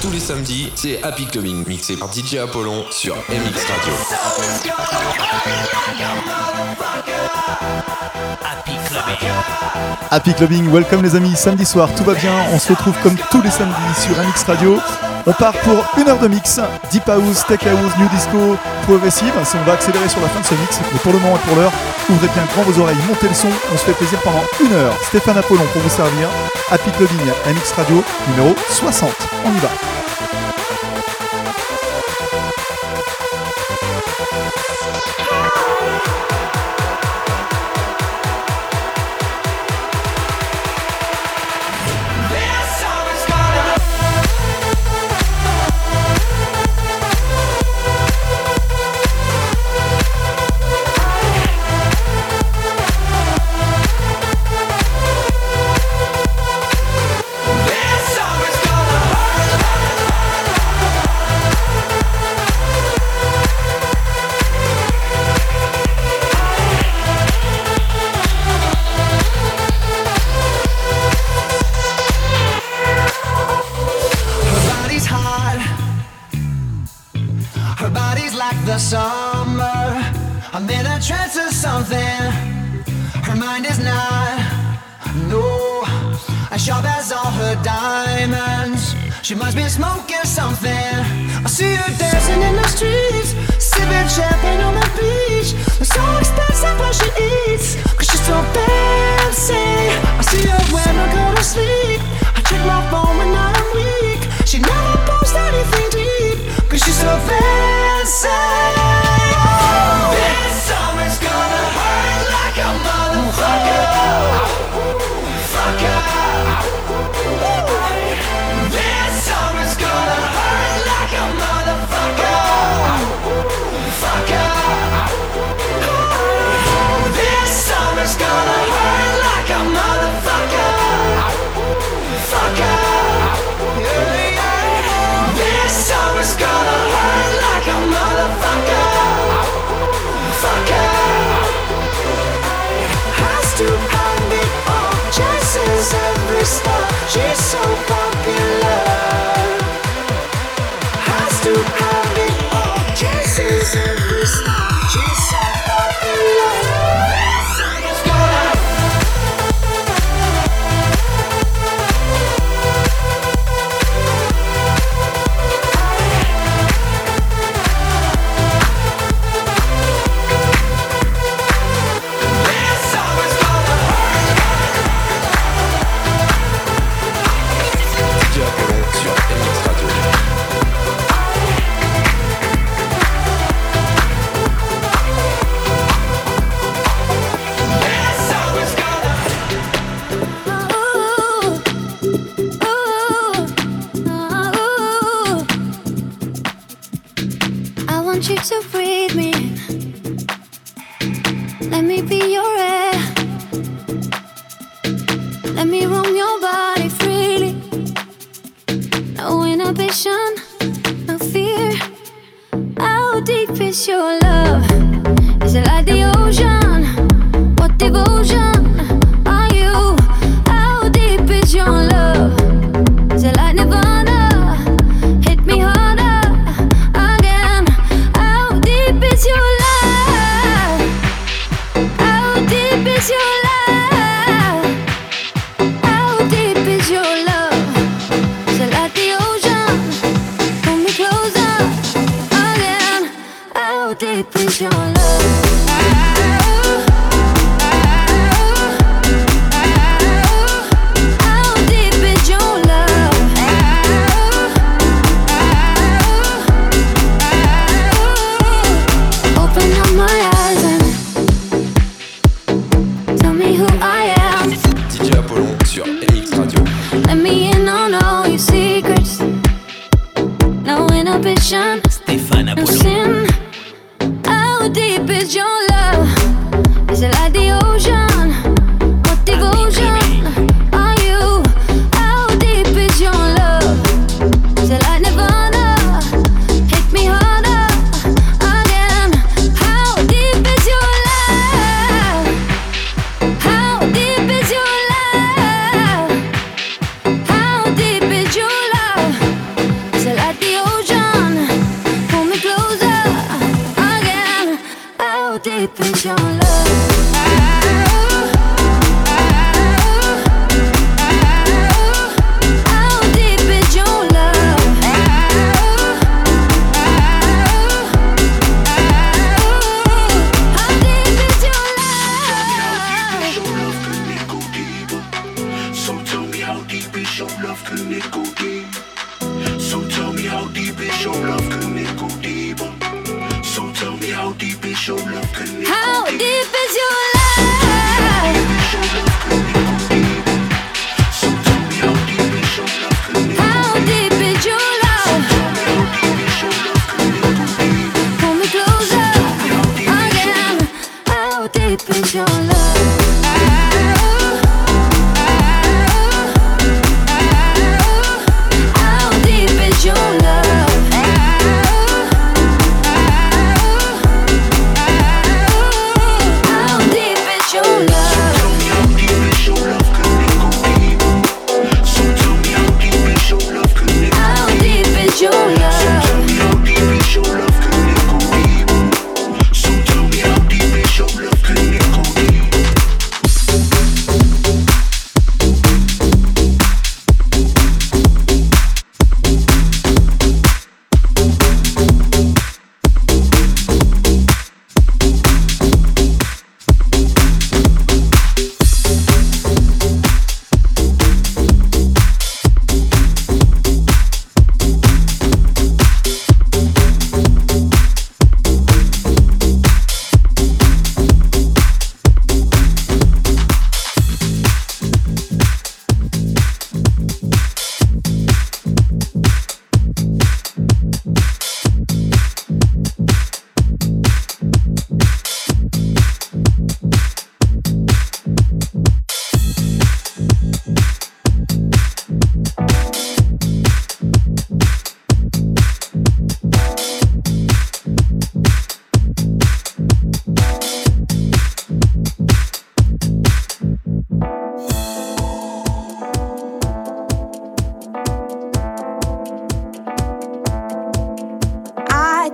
Tous les samedis, c'est Happy Clubbing, mixé par DJ Apollon sur MX Radio. Happy Clubbing. Happy Clubbing, welcome les amis, samedi soir, tout va bien, on se retrouve comme tous les samedis sur MX Radio. On part pour une heure de mix, Deep House, Tech House, New Disco, Progressive. Si on va accélérer sur la fin de ce mix, mais pour le moment et pour l'heure, ouvrez bien grand vos oreilles, montez le son, on se fait plaisir pendant une heure. Stéphane Apollon pour vous servir. Happy Clubbing, MX Radio, numéro 60. On y va.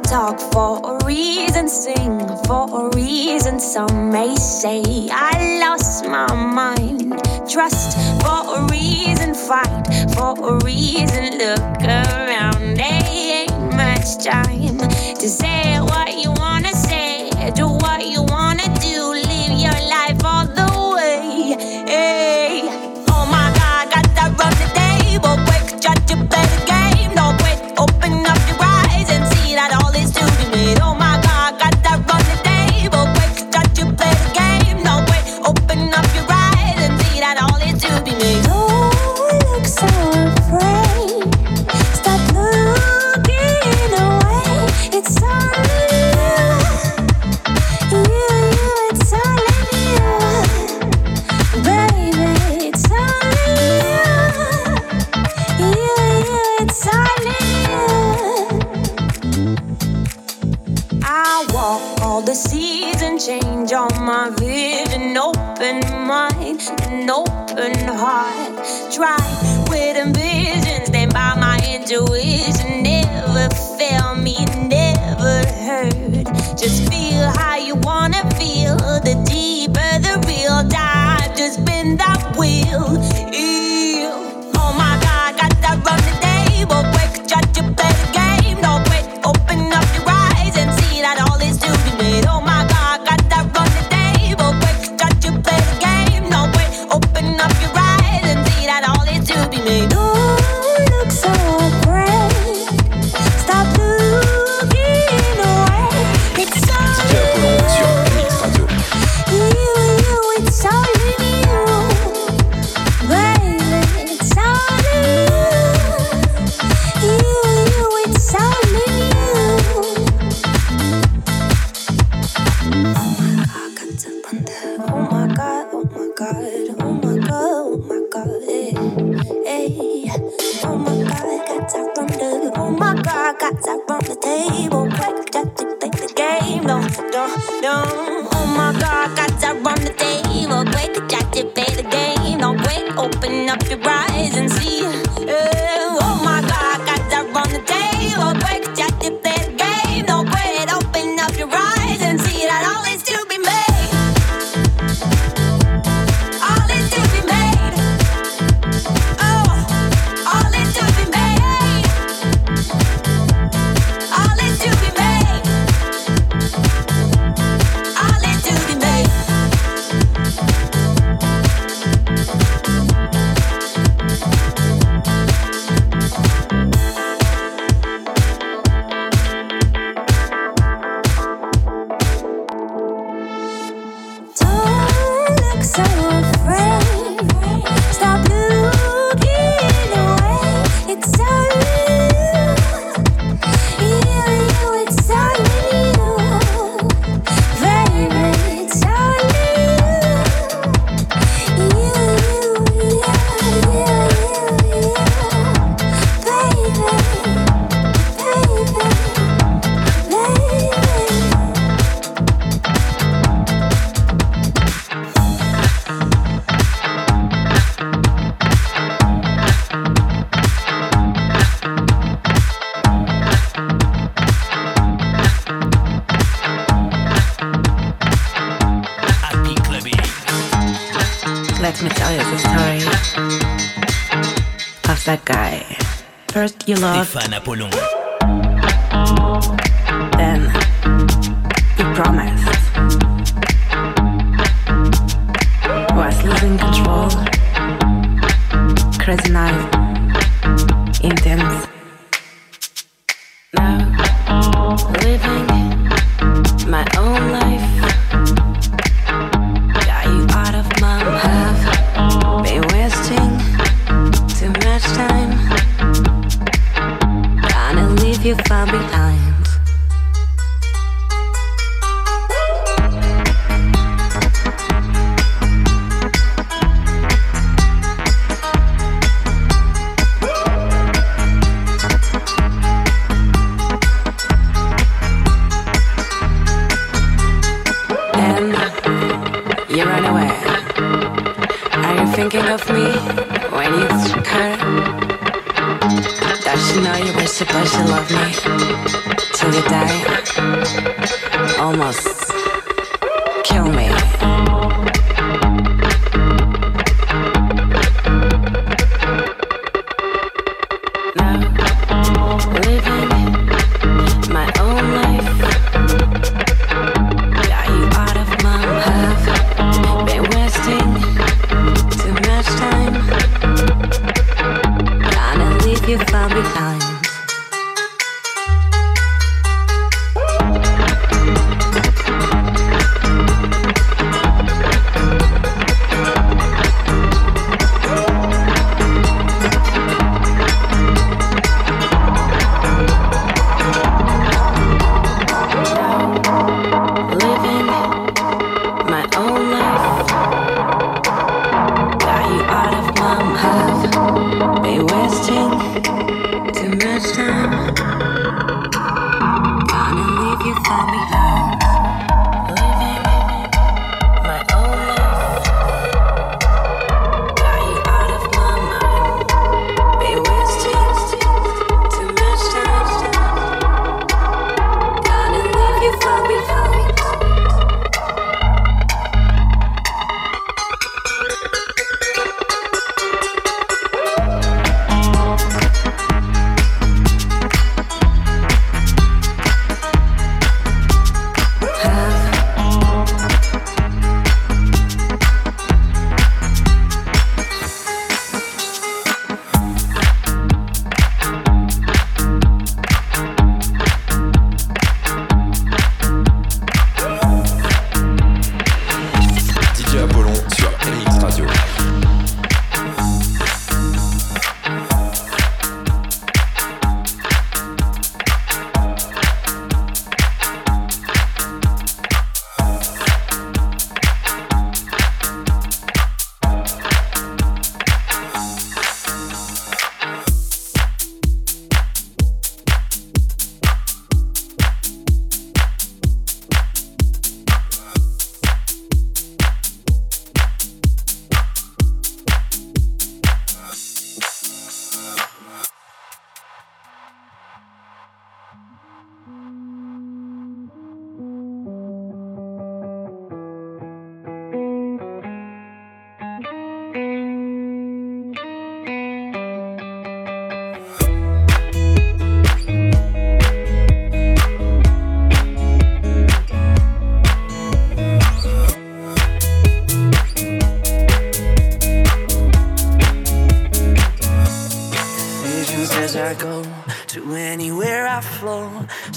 talk for a reason, sing for a reason. Some may say I lost my mind. Trust for a reason, fight for a reason. Look around, there ain't much time to say what you me tell you the story of that guy. First, you loved. Then, you promised. Was losing control. Crazy night.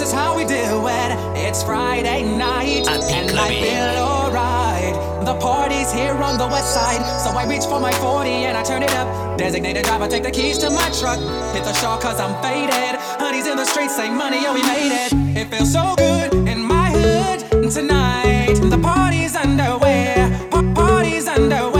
This is how we do it. It's Friday night, and I feel alright. The party's here on the west side, so I reach for my 40 and I turn it up. Designated driver, take the keys to my truck. Hit the shore cause I'm faded. Honey's in the streets, say money, oh we made it. It feels so good in my hood tonight. The party's underway, party's underway.